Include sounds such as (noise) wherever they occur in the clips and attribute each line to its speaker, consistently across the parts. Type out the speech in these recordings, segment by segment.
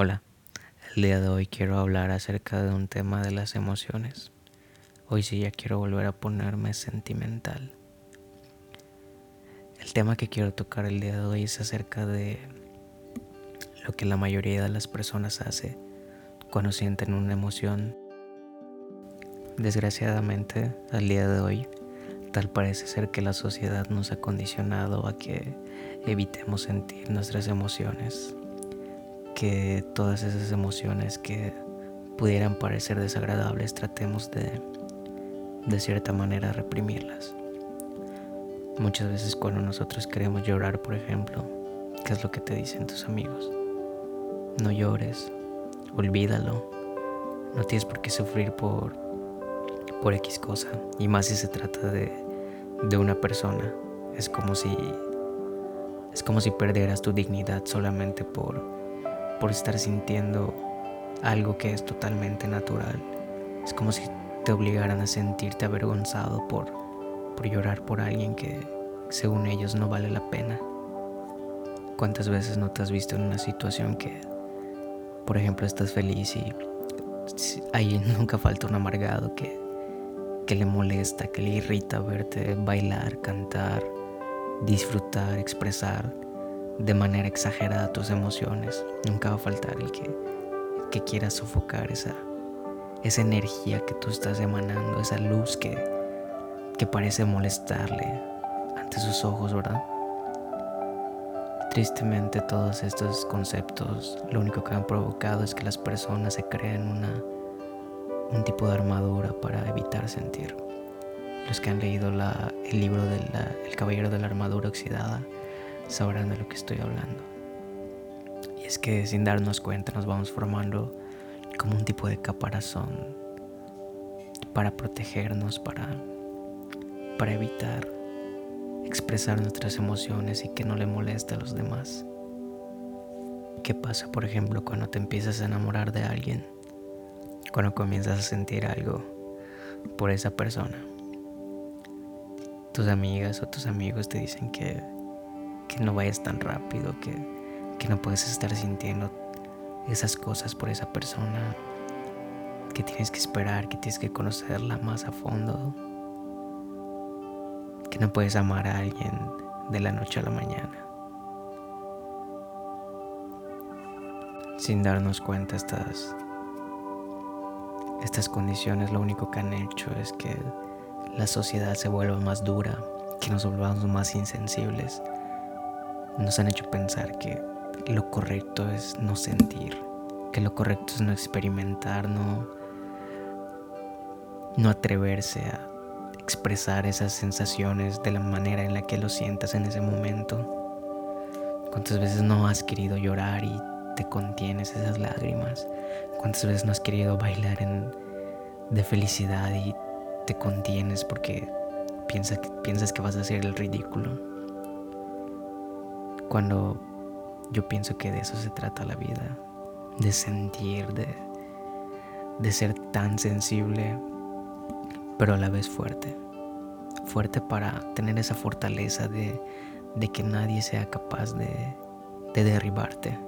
Speaker 1: Hola, el día de hoy quiero hablar acerca de un tema de las emociones. Hoy sí ya quiero volver a ponerme sentimental. El tema que quiero tocar el día de hoy es acerca de lo que la mayoría de las personas hace cuando sienten una emoción. Desgraciadamente, al día de hoy, tal parece ser que la sociedad nos ha condicionado a que evitemos sentir nuestras emociones que todas esas emociones que pudieran parecer desagradables tratemos de, de cierta manera, reprimirlas. Muchas veces cuando nosotros queremos llorar, por ejemplo, ¿qué es lo que te dicen tus amigos? No llores, olvídalo, no tienes por qué sufrir por, por X cosa, y más si se trata de, de una persona. Es como si es como si perdieras tu dignidad solamente por por estar sintiendo algo que es totalmente natural. Es como si te obligaran a sentirte avergonzado por, por llorar por alguien que según ellos no vale la pena. ¿Cuántas veces no te has visto en una situación que, por ejemplo, estás feliz y ahí (laughs) nunca falta un amargado que, que le molesta, que le irrita verte bailar, cantar, disfrutar, expresar de manera exagerada tus emociones. Nunca va a faltar el que, que quiera sofocar esa, esa energía que tú estás emanando, esa luz que, que parece molestarle ante sus ojos, ¿verdad? Tristemente todos estos conceptos lo único que han provocado es que las personas se creen una, un tipo de armadura para evitar sentir. Los que han leído la, el libro del El Caballero de la Armadura Oxidada sabrán de lo que estoy hablando. Y es que sin darnos cuenta nos vamos formando como un tipo de caparazón para protegernos, para, para evitar expresar nuestras emociones y que no le moleste a los demás. ¿Qué pasa, por ejemplo, cuando te empiezas a enamorar de alguien? Cuando comienzas a sentir algo por esa persona. Tus amigas o tus amigos te dicen que que no vayas tan rápido, que, que no puedes estar sintiendo esas cosas por esa persona, que tienes que esperar, que tienes que conocerla más a fondo, que no puedes amar a alguien de la noche a la mañana. Sin darnos cuenta estas, estas condiciones lo único que han hecho es que la sociedad se vuelva más dura, que nos volvamos más insensibles nos han hecho pensar que lo correcto es no sentir, que lo correcto es no experimentar, no, no atreverse a expresar esas sensaciones de la manera en la que lo sientas en ese momento. ¿Cuántas veces no has querido llorar y te contienes esas lágrimas? ¿Cuántas veces no has querido bailar de felicidad y te contienes porque piensas, piensas que vas a hacer el ridículo? Cuando yo pienso que de eso se trata la vida, de sentir, de, de ser tan sensible, pero a la vez fuerte. Fuerte para tener esa fortaleza de, de que nadie sea capaz de, de derribarte.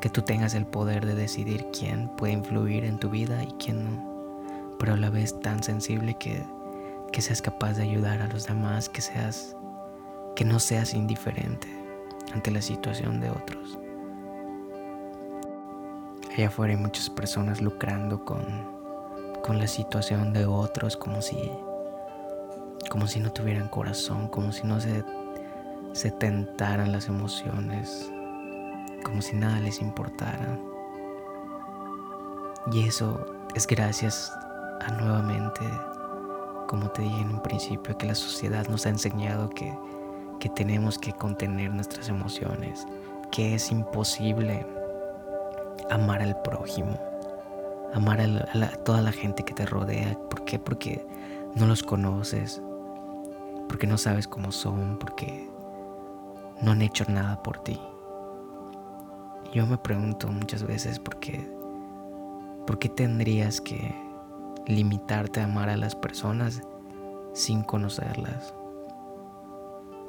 Speaker 1: Que tú tengas el poder de decidir quién puede influir en tu vida y quién no. Pero a la vez tan sensible que, que seas capaz de ayudar a los demás, que seas, que no seas indiferente ante la situación de otros. Allá afuera hay muchas personas lucrando con, con la situación de otros como si, como si no tuvieran corazón, como si no se, se tentaran las emociones, como si nada les importara. Y eso es gracias a nuevamente, como te dije en un principio, que la sociedad nos ha enseñado que que tenemos que contener nuestras emociones, que es imposible amar al prójimo, amar a, toda la gente que te rodea. ¿Por qué? Porque no los conoces, porque no sabes cómo son, porque no han hecho nada por ti. Yo me pregunto muchas veces por qué, por qué tendrías que limitarte a amar a las personas sin conocerlas.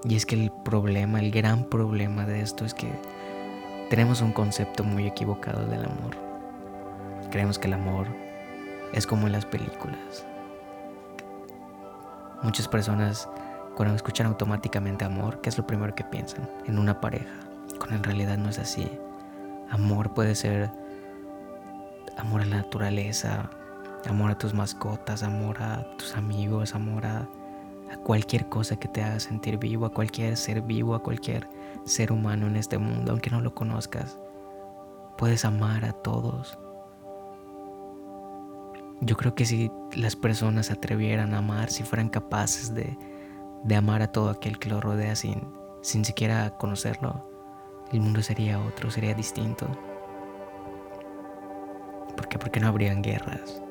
Speaker 1: Y es que el problema, el gran problema de esto es que tenemos un concepto muy equivocado del amor. Creemos que el amor es como en las películas. Muchas personas cuando escuchan automáticamente amor, ¿qué es lo primero que piensan? En una pareja, cuando en realidad no es así. Amor puede ser amor a la naturaleza, amor a tus mascotas, amor a tus amigos, amor a, a cualquier cosa que te haga sentir vivo, a cualquier ser vivo, a cualquier ser humano en este mundo, aunque no lo conozcas. Puedes amar a todos. Yo creo que si las personas atrevieran a amar, si fueran capaces de, de amar a todo aquel que lo rodea sin, sin siquiera conocerlo, el mundo sería otro, sería distinto. ¿Por qué? Porque no habrían guerras.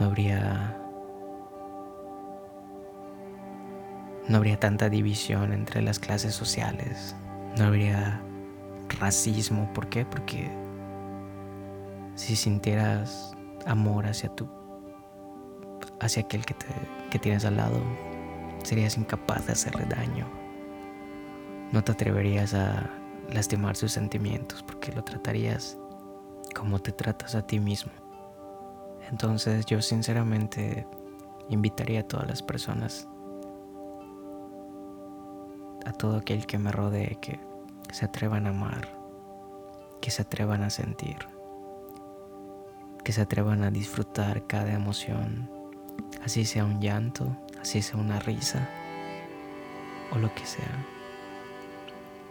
Speaker 1: No habría No habría tanta división entre las clases sociales. No habría racismo. ¿Por qué? Porque si sintieras amor hacia tu hacia aquel que, te, que tienes al lado, serías incapaz de hacerle daño. No te atreverías a lastimar sus sentimientos porque lo tratarías como te tratas a ti mismo. Entonces yo sinceramente invitaría a todas las personas a todo aquel que me rodee que se atrevan a amar, que se atrevan a sentir, que se atrevan a disfrutar cada emoción, así sea un llanto, así sea una risa o lo que sea.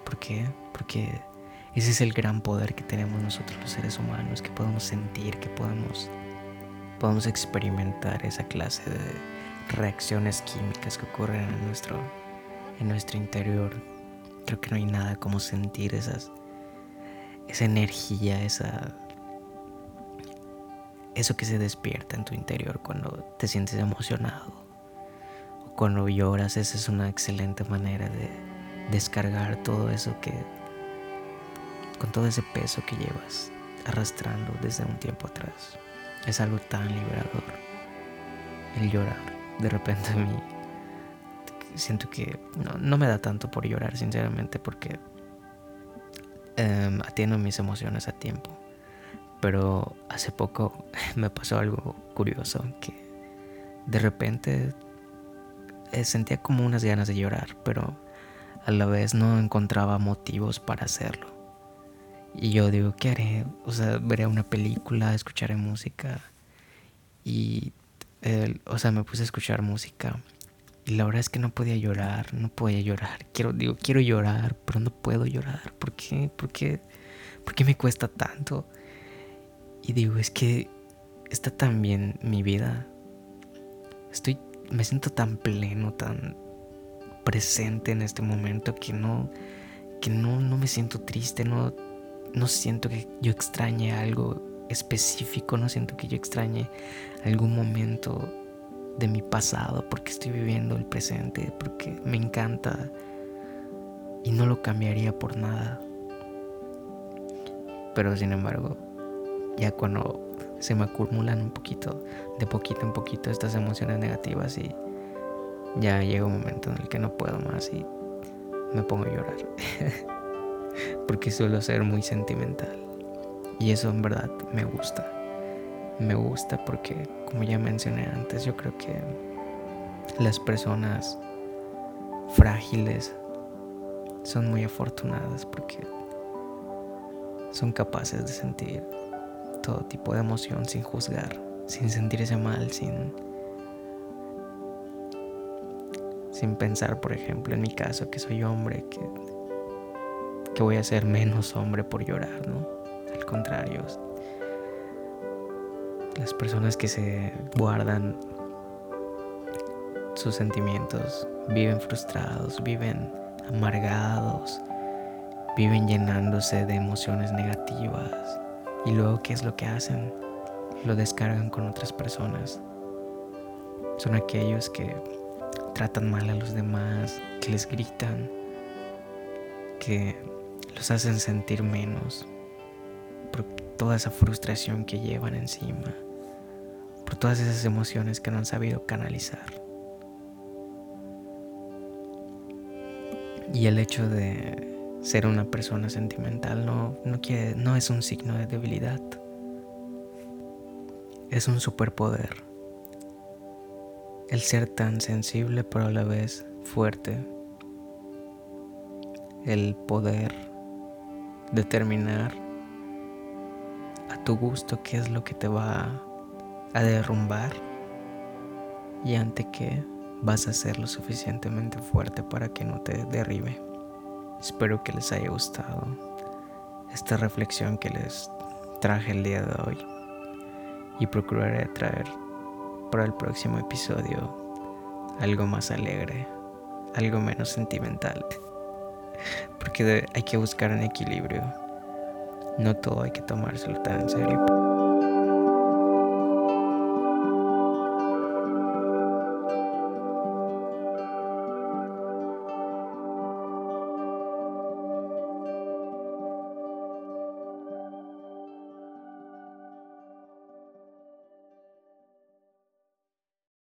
Speaker 1: ¿Por qué? Porque ese es el gran poder que tenemos nosotros los seres humanos, que podemos sentir, que podemos, podemos experimentar esa clase de reacciones químicas que ocurren en nuestro en nuestro interior. Creo que no hay nada como sentir esas, esa energía, esa, eso que se despierta en tu interior cuando te sientes emocionado o cuando lloras. Esa es una excelente manera de descargar todo eso que, con todo ese peso que llevas arrastrando desde un tiempo atrás. Es algo tan liberador el llorar. De repente a mí siento que no, me da tanto por llorar, sinceramente, porque em, atiendo mis emociones a tiempo. Pero hace poco (laughs) me pasó algo curioso, que de repente eh, sentía como unas ganas de llorar, pero a la vez no encontraba motivos para hacerlo. Y yo digo, ¿qué haré? O sea, veré una película, escucharé música. Y, o sea, me puse a escuchar música y la verdad es que no podía llorar, no podía llorar. Quiero, digo, quiero llorar, pero no puedo llorar. ¿Por qué? ¿Por qué? ¿Por qué me cuesta tanto? Y digo, es que está tan bien mi vida. Estoy, me siento tan pleno, tan presente en este momento que no, que no, no me siento triste, no, no siento que yo extrañe algo específico, no siento que yo extrañe algún momento de mi pasado, porque estoy viviendo el presente, porque me encanta y no lo cambiaría por nada. Pero sin embargo, ya cuando se me acumulan un poquito, de poquito en poquito, estas emociones negativas y ya llega un momento en el que no puedo más y me pongo a llorar. (laughs) porque suelo ser muy sentimental. Y eso en verdad me gusta me gusta porque, como ya mencioné antes, yo creo que las personas frágiles son muy afortunadas porque son capaces de sentir todo tipo de emoción sin juzgar, sin sentirse mal, sin sin pensar, por ejemplo, en mi caso que soy hombre, que que voy a ser menos hombre por llorar, ¿no? Al contrario, las personas que se guardan sus sentimientos viven frustrados, viven amargados, viven llenándose de emociones negativas. Y luego, ¿qué es lo que hacen? Lo descargan con otras personas. Son aquellos que tratan mal a los demás, que les gritan, que los hacen sentir menos, toda esa frustración que llevan encima, por todas esas emociones que no han sabido canalizar. Y el hecho de, ser una persona sentimental no, no, no es un signo de debilidad. Es un superpoder. El ser tan sensible pero a la vez fuerte. El poder determinar tu gusto qué es lo que te va a derrumbar y ante qué vas a ser lo suficientemente fuerte para que no te derribe. Espero que les haya gustado esta reflexión que les traje el día de hoy y procuraré traer para el próximo episodio algo más alegre, algo menos sentimental, (laughs) porque hay que buscar un equilibrio. No todo hay que tomárselo tan serio.